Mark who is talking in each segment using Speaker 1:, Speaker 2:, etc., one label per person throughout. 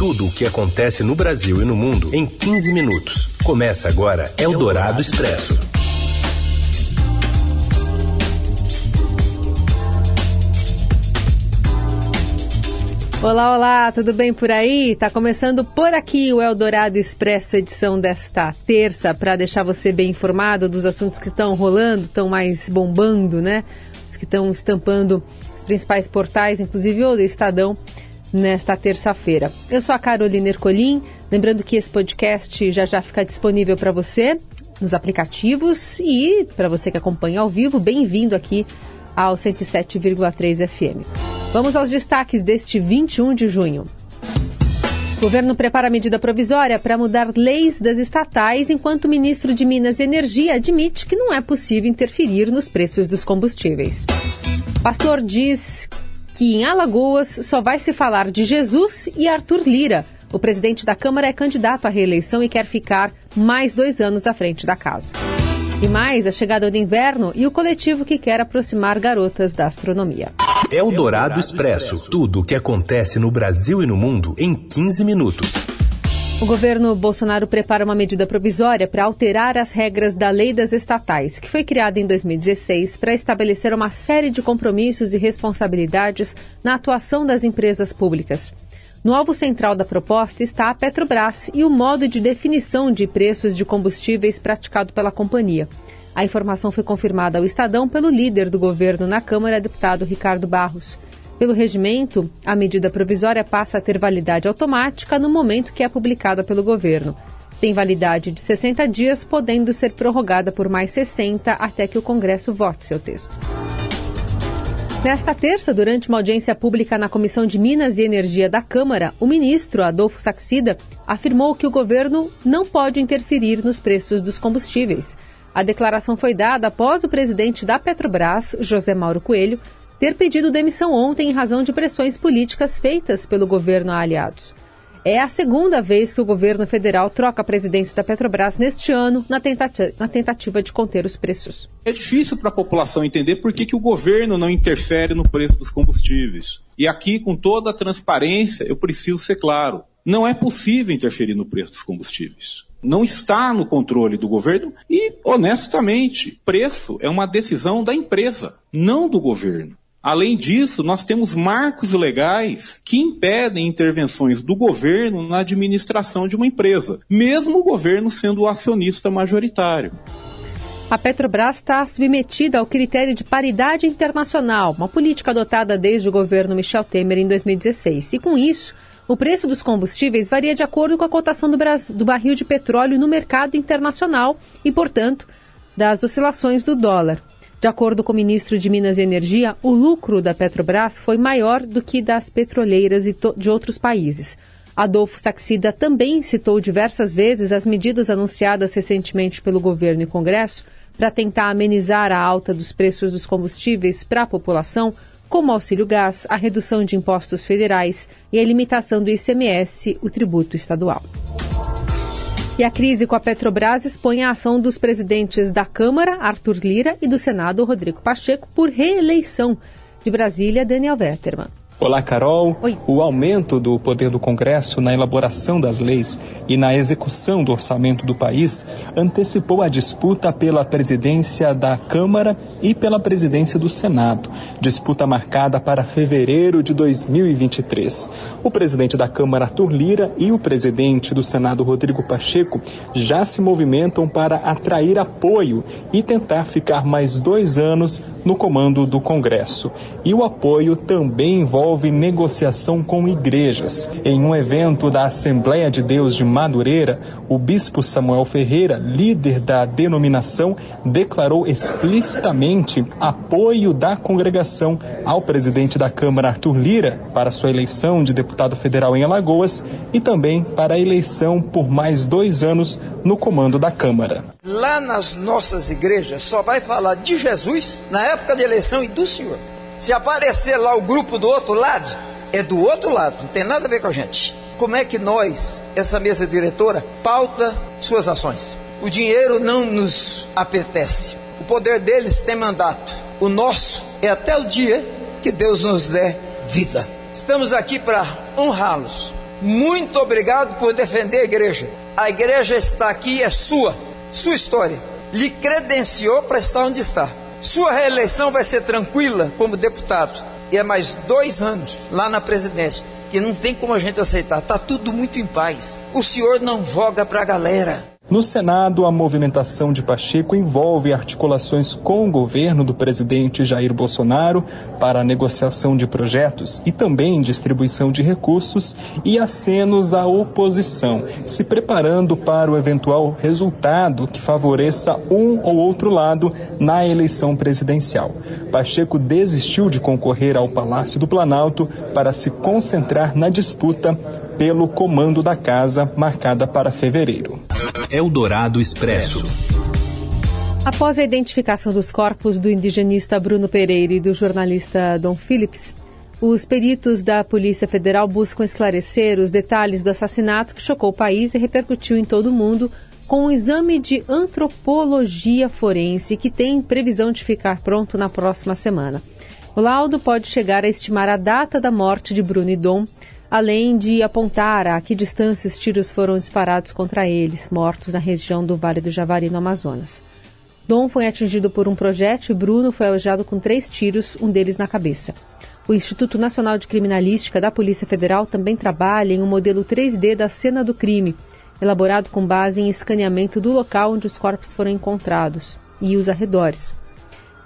Speaker 1: Tudo o que acontece no Brasil e no mundo em 15 minutos. Começa agora Eldorado Expresso.
Speaker 2: Olá, olá, tudo bem por aí? Tá começando por aqui o Eldorado Expresso, edição desta terça, para deixar você bem informado dos assuntos que estão rolando, estão mais bombando, né? Os que estão estampando os principais portais, inclusive o do Estadão, nesta terça-feira. Eu sou a Carolina Ercolim, lembrando que esse podcast já já fica disponível para você nos aplicativos e para você que acompanha ao vivo, bem-vindo aqui ao 107,3 FM. Vamos aos destaques deste 21 de junho. O governo prepara medida provisória para mudar leis das estatais, enquanto o ministro de Minas e Energia admite que não é possível interferir nos preços dos combustíveis. Pastor diz que em Alagoas só vai se falar de Jesus e Arthur Lira. O presidente da Câmara é candidato à reeleição e quer ficar mais dois anos à frente da casa. E mais, a chegada do inverno e o coletivo que quer aproximar garotas da astronomia.
Speaker 1: Eldorado Expresso. Tudo o que acontece no Brasil e no mundo em 15 minutos.
Speaker 2: O governo Bolsonaro prepara uma medida provisória para alterar as regras da Lei das Estatais, que foi criada em 2016 para estabelecer uma série de compromissos e responsabilidades na atuação das empresas públicas. No alvo central da proposta está a Petrobras e o modo de definição de preços de combustíveis praticado pela companhia. A informação foi confirmada ao Estadão pelo líder do governo na Câmara, deputado Ricardo Barros. Pelo regimento, a medida provisória passa a ter validade automática no momento que é publicada pelo governo. Tem validade de 60 dias, podendo ser prorrogada por mais 60 até que o Congresso vote seu texto. Nesta terça, durante uma audiência pública na Comissão de Minas e Energia da Câmara, o ministro Adolfo Saxida afirmou que o governo não pode interferir nos preços dos combustíveis. A declaração foi dada após o presidente da Petrobras, José Mauro Coelho, ter pedido demissão ontem em razão de pressões políticas feitas pelo governo a aliados. É a segunda vez que o governo federal troca a presidência da Petrobras neste ano na na tentativa de conter os preços.
Speaker 3: É difícil para a população entender por que, que o governo não interfere no preço dos combustíveis. E aqui, com toda a transparência, eu preciso ser claro: não é possível interferir no preço dos combustíveis. Não está no controle do governo e, honestamente, preço é uma decisão da empresa, não do governo. Além disso, nós temos marcos legais que impedem intervenções do governo na administração de uma empresa, mesmo o governo sendo o acionista majoritário.
Speaker 2: A Petrobras está submetida ao critério de paridade internacional, uma política adotada desde o governo Michel Temer em 2016. E com isso, o preço dos combustíveis varia de acordo com a cotação do, do barril de petróleo no mercado internacional e, portanto, das oscilações do dólar. De acordo com o ministro de Minas e Energia, o lucro da Petrobras foi maior do que das petroleiras de outros países. Adolfo Saxida também citou diversas vezes as medidas anunciadas recentemente pelo governo e Congresso para tentar amenizar a alta dos preços dos combustíveis para a população, como auxílio gás, a redução de impostos federais e a limitação do ICMS, o tributo estadual. E a crise com a Petrobras expõe a ação dos presidentes da Câmara, Arthur Lira, e do Senado, Rodrigo Pacheco, por reeleição. De Brasília, Daniel Vetterman.
Speaker 4: Olá, Carol.
Speaker 2: Oi.
Speaker 4: O aumento do poder do Congresso na elaboração das leis e na execução do orçamento do país antecipou a disputa pela presidência da Câmara e pela presidência do Senado, disputa marcada para fevereiro de 2023. O presidente da Câmara, Arthur Lira, e o presidente do Senado, Rodrigo Pacheco, já se movimentam para atrair apoio e tentar ficar mais dois anos no comando do Congresso. E o apoio também envolve envolve negociação com igrejas. Em um evento da Assembleia de Deus de Madureira, o bispo Samuel Ferreira, líder da denominação, declarou explicitamente apoio da congregação ao presidente da Câmara, Arthur Lira, para sua eleição de deputado federal em Alagoas e também para a eleição por mais dois anos no comando da Câmara.
Speaker 5: Lá nas nossas igrejas só vai falar de Jesus na época de eleição e do Senhor. Se aparecer lá o grupo do outro lado, é do outro lado, não tem nada a ver com a gente. Como é que nós, essa mesa diretora, pauta suas ações? O dinheiro não nos apetece. O poder deles tem mandato. O nosso é até o dia que Deus nos der vida. Estamos aqui para honrá-los, muito obrigado por defender a igreja. A igreja está aqui, é sua, sua história. Lhe credenciou para estar onde está. Sua reeleição vai ser tranquila como deputado. E é mais dois anos lá na presidência, que não tem como a gente aceitar. Está tudo muito em paz. O senhor não joga para a galera.
Speaker 4: No Senado, a movimentação de Pacheco envolve articulações com o governo do presidente Jair Bolsonaro para a negociação de projetos e também distribuição de recursos e acenos à oposição, se preparando para o eventual resultado que favoreça um ou outro lado na eleição presidencial. Pacheco desistiu de concorrer ao Palácio do Planalto para se concentrar na disputa pelo comando da casa marcada para fevereiro.
Speaker 1: Eldorado Expresso.
Speaker 2: Após a identificação dos corpos do indigenista Bruno Pereira e do jornalista Dom Phillips, os peritos da Polícia Federal buscam esclarecer os detalhes do assassinato que chocou o país e repercutiu em todo o mundo com um exame de antropologia forense que tem previsão de ficar pronto na próxima semana. O laudo pode chegar a estimar a data da morte de Bruno e Dom, além de apontar a que distância os tiros foram disparados contra eles, mortos na região do Vale do Javari, no Amazonas. Dom foi atingido por um projétil e Bruno foi alvejado com três tiros, um deles na cabeça. O Instituto Nacional de Criminalística da Polícia Federal também trabalha em um modelo 3D da cena do crime, elaborado com base em escaneamento do local onde os corpos foram encontrados e os arredores.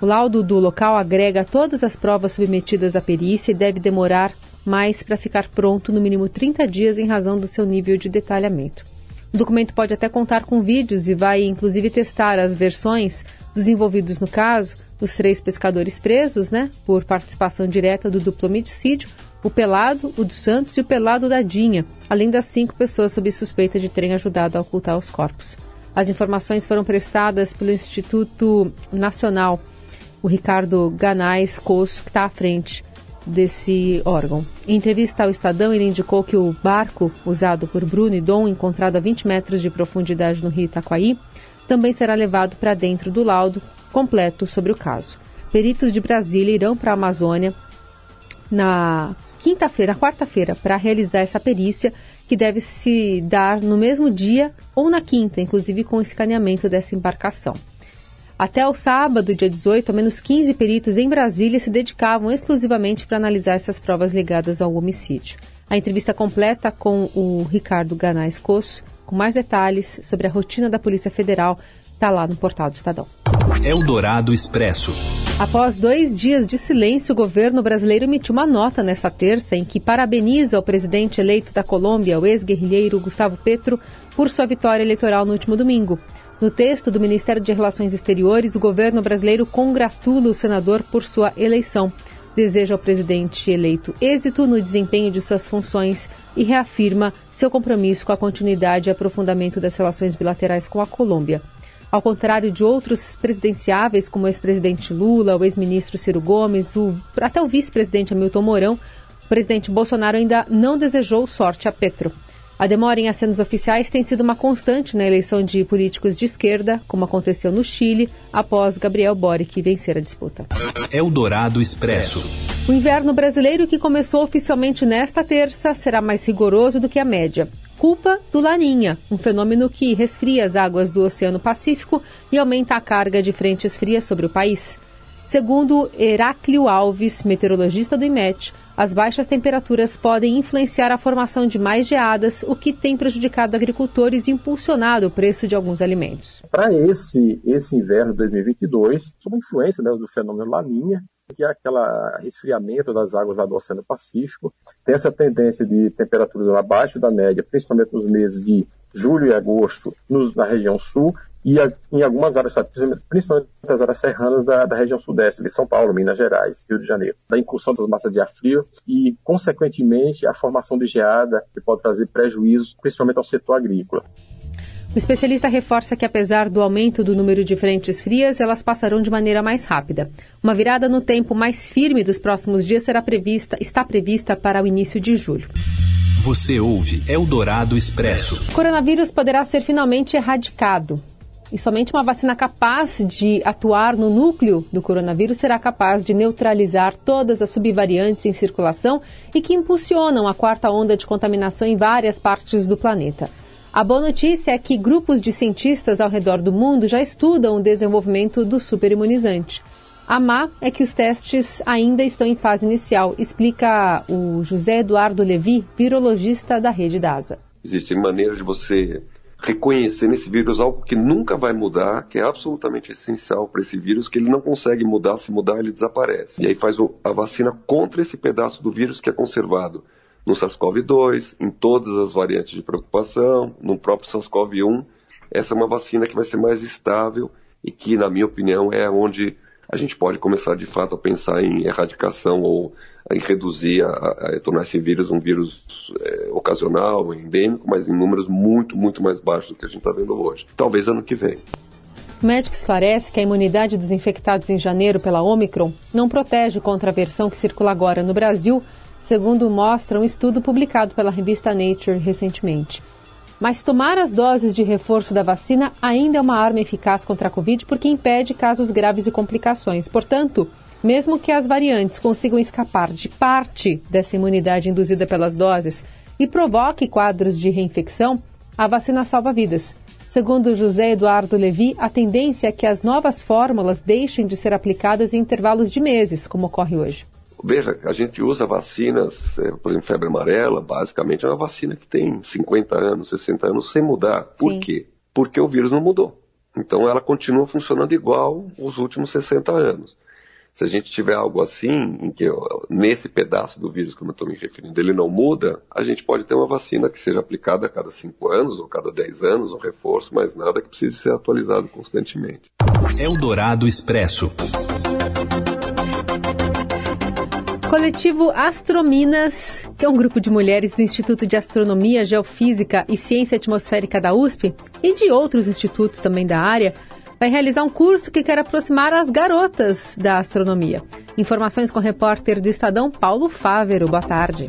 Speaker 2: O laudo do local agrega todas as provas submetidas à perícia e deve demorar mas para ficar pronto no mínimo 30 dias em razão do seu nível de detalhamento. O documento pode até contar com vídeos e vai inclusive testar as versões dos envolvidos no caso, os três pescadores presos, né, por participação direta do duplo homicídio, o Pelado, o dos Santos e o Pelado da Dinha, além das cinco pessoas sob suspeita de terem ajudado a ocultar os corpos. As informações foram prestadas pelo Instituto Nacional, o Ricardo Ganais Coço, que está à frente desse órgão. Em entrevista ao Estadão, ele indicou que o barco usado por Bruno e Dom, encontrado a 20 metros de profundidade no rio Itaquaí, também será levado para dentro do laudo completo sobre o caso. Peritos de Brasília irão para a Amazônia na quinta-feira, quarta-feira, para realizar essa perícia que deve se dar no mesmo dia ou na quinta, inclusive com o escaneamento dessa embarcação. Até o sábado, dia 18, ao menos 15 peritos em Brasília se dedicavam exclusivamente para analisar essas provas ligadas ao homicídio. A entrevista completa com o Ricardo Ganais Coço, com mais detalhes sobre a rotina da Polícia Federal, está lá no portal do Estadão.
Speaker 1: Eldorado Expresso.
Speaker 2: Após dois dias de silêncio, o governo brasileiro emitiu uma nota nesta terça em que parabeniza o presidente eleito da Colômbia, o ex-guerrilheiro Gustavo Petro, por sua vitória eleitoral no último domingo. No texto do Ministério de Relações Exteriores, o governo brasileiro congratula o senador por sua eleição. Deseja ao presidente eleito êxito no desempenho de suas funções e reafirma seu compromisso com a continuidade e aprofundamento das relações bilaterais com a Colômbia. Ao contrário de outros presidenciáveis, como o ex-presidente Lula, o ex-ministro Ciro Gomes, o, até o vice-presidente Hamilton Mourão, o presidente Bolsonaro ainda não desejou sorte a Petro. A demora em acenos oficiais tem sido uma constante na eleição de políticos de esquerda, como aconteceu no Chile, após Gabriel Boric vencer a disputa.
Speaker 1: Eldorado Expresso.
Speaker 2: O inverno brasileiro, que começou oficialmente nesta terça, será mais rigoroso do que a média. Culpa do Laninha, um fenômeno que resfria as águas do Oceano Pacífico e aumenta a carga de frentes frias sobre o país. Segundo Heráclio Alves, meteorologista do IMET, as baixas temperaturas podem influenciar a formação de mais geadas, o que tem prejudicado agricultores e impulsionado o preço de alguns alimentos.
Speaker 6: Para esse, esse inverno de 2022, sob influência né, do fenômeno Laninha, que é aquele resfriamento das águas lá do Oceano Pacífico, tem essa tendência de temperaturas abaixo da média, principalmente nos meses de julho e agosto nos, na região sul e a, em algumas áreas, principalmente as áreas serranas da, da, região sudeste, de São Paulo, Minas Gerais, Rio de Janeiro, da incursão das massas de ar frio e, consequentemente, a formação de geada, que pode trazer prejuízos, principalmente ao setor agrícola.
Speaker 2: O especialista reforça que, apesar do aumento do número de frentes frias, elas passarão de maneira mais rápida. Uma virada no tempo mais firme dos próximos dias será prevista, está prevista para o início de julho.
Speaker 1: Você ouve Eldorado Expresso.
Speaker 2: O coronavírus poderá ser finalmente erradicado. e somente uma vacina capaz de atuar no núcleo do coronavírus será capaz de neutralizar todas as subvariantes em circulação e que impulsionam a quarta onda de contaminação em várias partes do planeta. A boa notícia é que grupos de cientistas ao redor do mundo já estudam o desenvolvimento do superimunizante. A má é que os testes ainda estão em fase inicial, explica o José Eduardo Levi, virologista da rede DASA.
Speaker 7: Existem maneiras de você reconhecer nesse vírus algo que nunca vai mudar, que é absolutamente essencial para esse vírus, que ele não consegue mudar, se mudar ele desaparece. E aí faz a vacina contra esse pedaço do vírus que é conservado no SARS-CoV-2, em todas as variantes de preocupação, no próprio SARS-CoV-1. Essa é uma vacina que vai ser mais estável e que, na minha opinião, é onde a gente pode começar de fato a pensar em erradicação ou em reduzir, a, a, a tornar esse vírus um vírus é, ocasional, endêmico, mas em números muito, muito mais baixos do que a gente está vendo hoje. Talvez ano que vem.
Speaker 2: O médico esclarece que a imunidade dos infectados em janeiro pela Omicron não protege contra a versão que circula agora no Brasil, segundo mostra um estudo publicado pela revista Nature recentemente. Mas tomar as doses de reforço da vacina ainda é uma arma eficaz contra a Covid porque impede casos graves e complicações. Portanto, mesmo que as variantes consigam escapar de parte dessa imunidade induzida pelas doses e provoque quadros de reinfecção, a vacina salva vidas. Segundo José Eduardo Levi, a tendência é que as novas fórmulas deixem de ser aplicadas em intervalos de meses, como ocorre hoje.
Speaker 7: Veja, a gente usa vacinas, é, por exemplo, febre amarela, basicamente é uma vacina que tem 50 anos, 60 anos sem mudar. Por Sim. quê? Porque o vírus não mudou. Então ela continua funcionando igual os últimos 60 anos. Se a gente tiver algo assim, em que nesse pedaço do vírus, como eu estou me referindo, ele não muda, a gente pode ter uma vacina que seja aplicada a cada 5 anos, ou cada 10 anos, um reforço, mas nada que precise ser atualizado constantemente.
Speaker 1: Eldorado Expresso
Speaker 2: coletivo Astrominas, que é um grupo de mulheres do Instituto de Astronomia, Geofísica e Ciência Atmosférica da USP e de outros institutos também da área, vai realizar um curso que quer aproximar as garotas da astronomia. Informações com o repórter do Estadão Paulo Fávero. Boa tarde.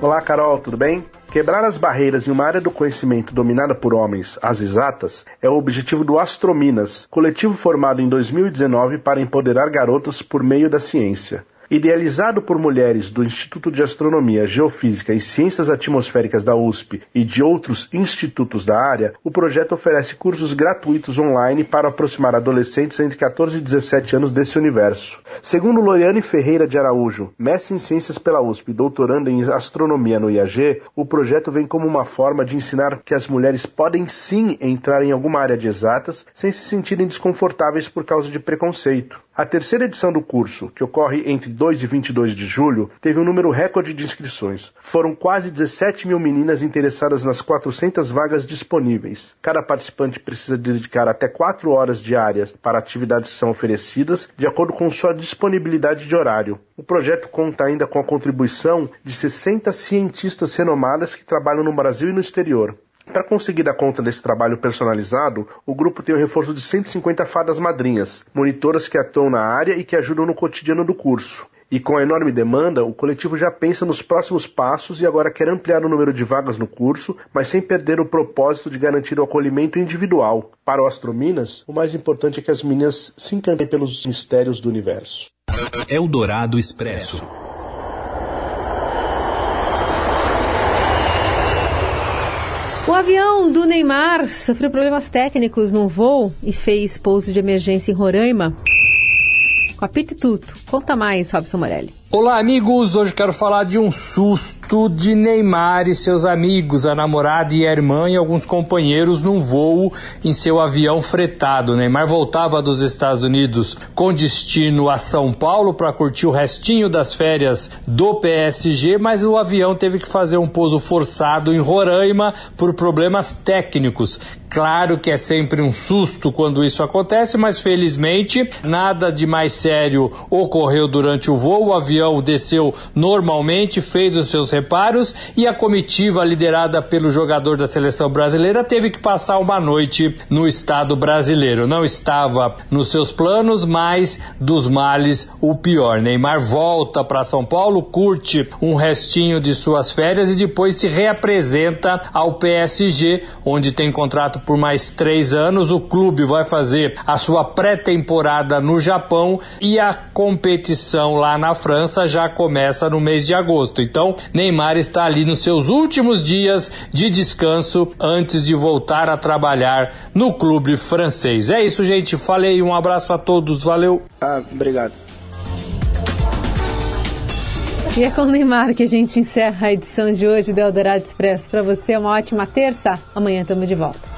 Speaker 8: Olá, Carol, tudo bem? Quebrar as barreiras em uma área do conhecimento dominada por homens, as exatas, é o objetivo do Astrominas, coletivo formado em 2019 para empoderar garotas por meio da ciência. Idealizado por mulheres do Instituto de Astronomia, Geofísica e Ciências Atmosféricas da USP e de outros institutos da área, o projeto oferece cursos gratuitos online para aproximar adolescentes entre 14 e 17 anos desse universo. Segundo Loriane Ferreira de Araújo, mestre em Ciências pela USP e doutoranda em Astronomia no IAG, o projeto vem como uma forma de ensinar que as mulheres podem sim entrar em alguma área de exatas sem se sentirem desconfortáveis por causa de preconceito. A terceira edição do curso, que ocorre entre 2 e 22 de julho, teve um número recorde de inscrições. Foram quase 17 mil meninas interessadas nas 400 vagas disponíveis. Cada participante precisa dedicar até 4 horas diárias para atividades que são oferecidas, de acordo com sua disponibilidade de horário. O projeto conta ainda com a contribuição de 60 cientistas renomadas que trabalham no Brasil e no exterior. Para conseguir dar conta desse trabalho personalizado, o grupo tem o reforço de 150 fadas madrinhas, monitoras que atuam na área e que ajudam no cotidiano do curso. E com a enorme demanda, o coletivo já pensa nos próximos passos e agora quer ampliar o número de vagas no curso, mas sem perder o propósito de garantir o acolhimento individual. Para o Astrominas, o mais importante é que as meninas se encantem pelos mistérios do universo.
Speaker 1: Eldorado Expresso.
Speaker 2: O avião do Neymar sofreu problemas técnicos no voo e fez pouso de emergência em Roraima. Com a Tuto. Conta mais, Robson Morelli.
Speaker 9: Olá, amigos! Hoje quero falar de um susto de Neymar e seus amigos, a namorada e a irmã e alguns companheiros num voo em seu avião fretado. Neymar voltava dos Estados Unidos com destino a São Paulo para curtir o restinho das férias do PSG, mas o avião teve que fazer um pouso forçado em Roraima por problemas técnicos. Claro que é sempre um susto quando isso acontece, mas felizmente nada de mais sério ocorreu durante o voo. O avião avião desceu normalmente, fez os seus reparos e a comitiva liderada pelo jogador da seleção brasileira teve que passar uma noite no estado brasileiro. Não estava nos seus planos, mas dos males o pior. Neymar volta para São Paulo, curte um restinho de suas férias e depois se reapresenta ao PSG, onde tem contrato por mais três anos. O clube vai fazer a sua pré-temporada no Japão e a competição lá na França já começa no mês de agosto. Então, Neymar está ali nos seus últimos dias de descanso antes de voltar a trabalhar no clube francês. É isso, gente. Falei, um abraço a todos. Valeu.
Speaker 10: Ah, obrigado.
Speaker 2: E é com o Neymar que a gente encerra a edição de hoje do Eldorado Expresso. Para você, uma ótima terça. Amanhã estamos de volta.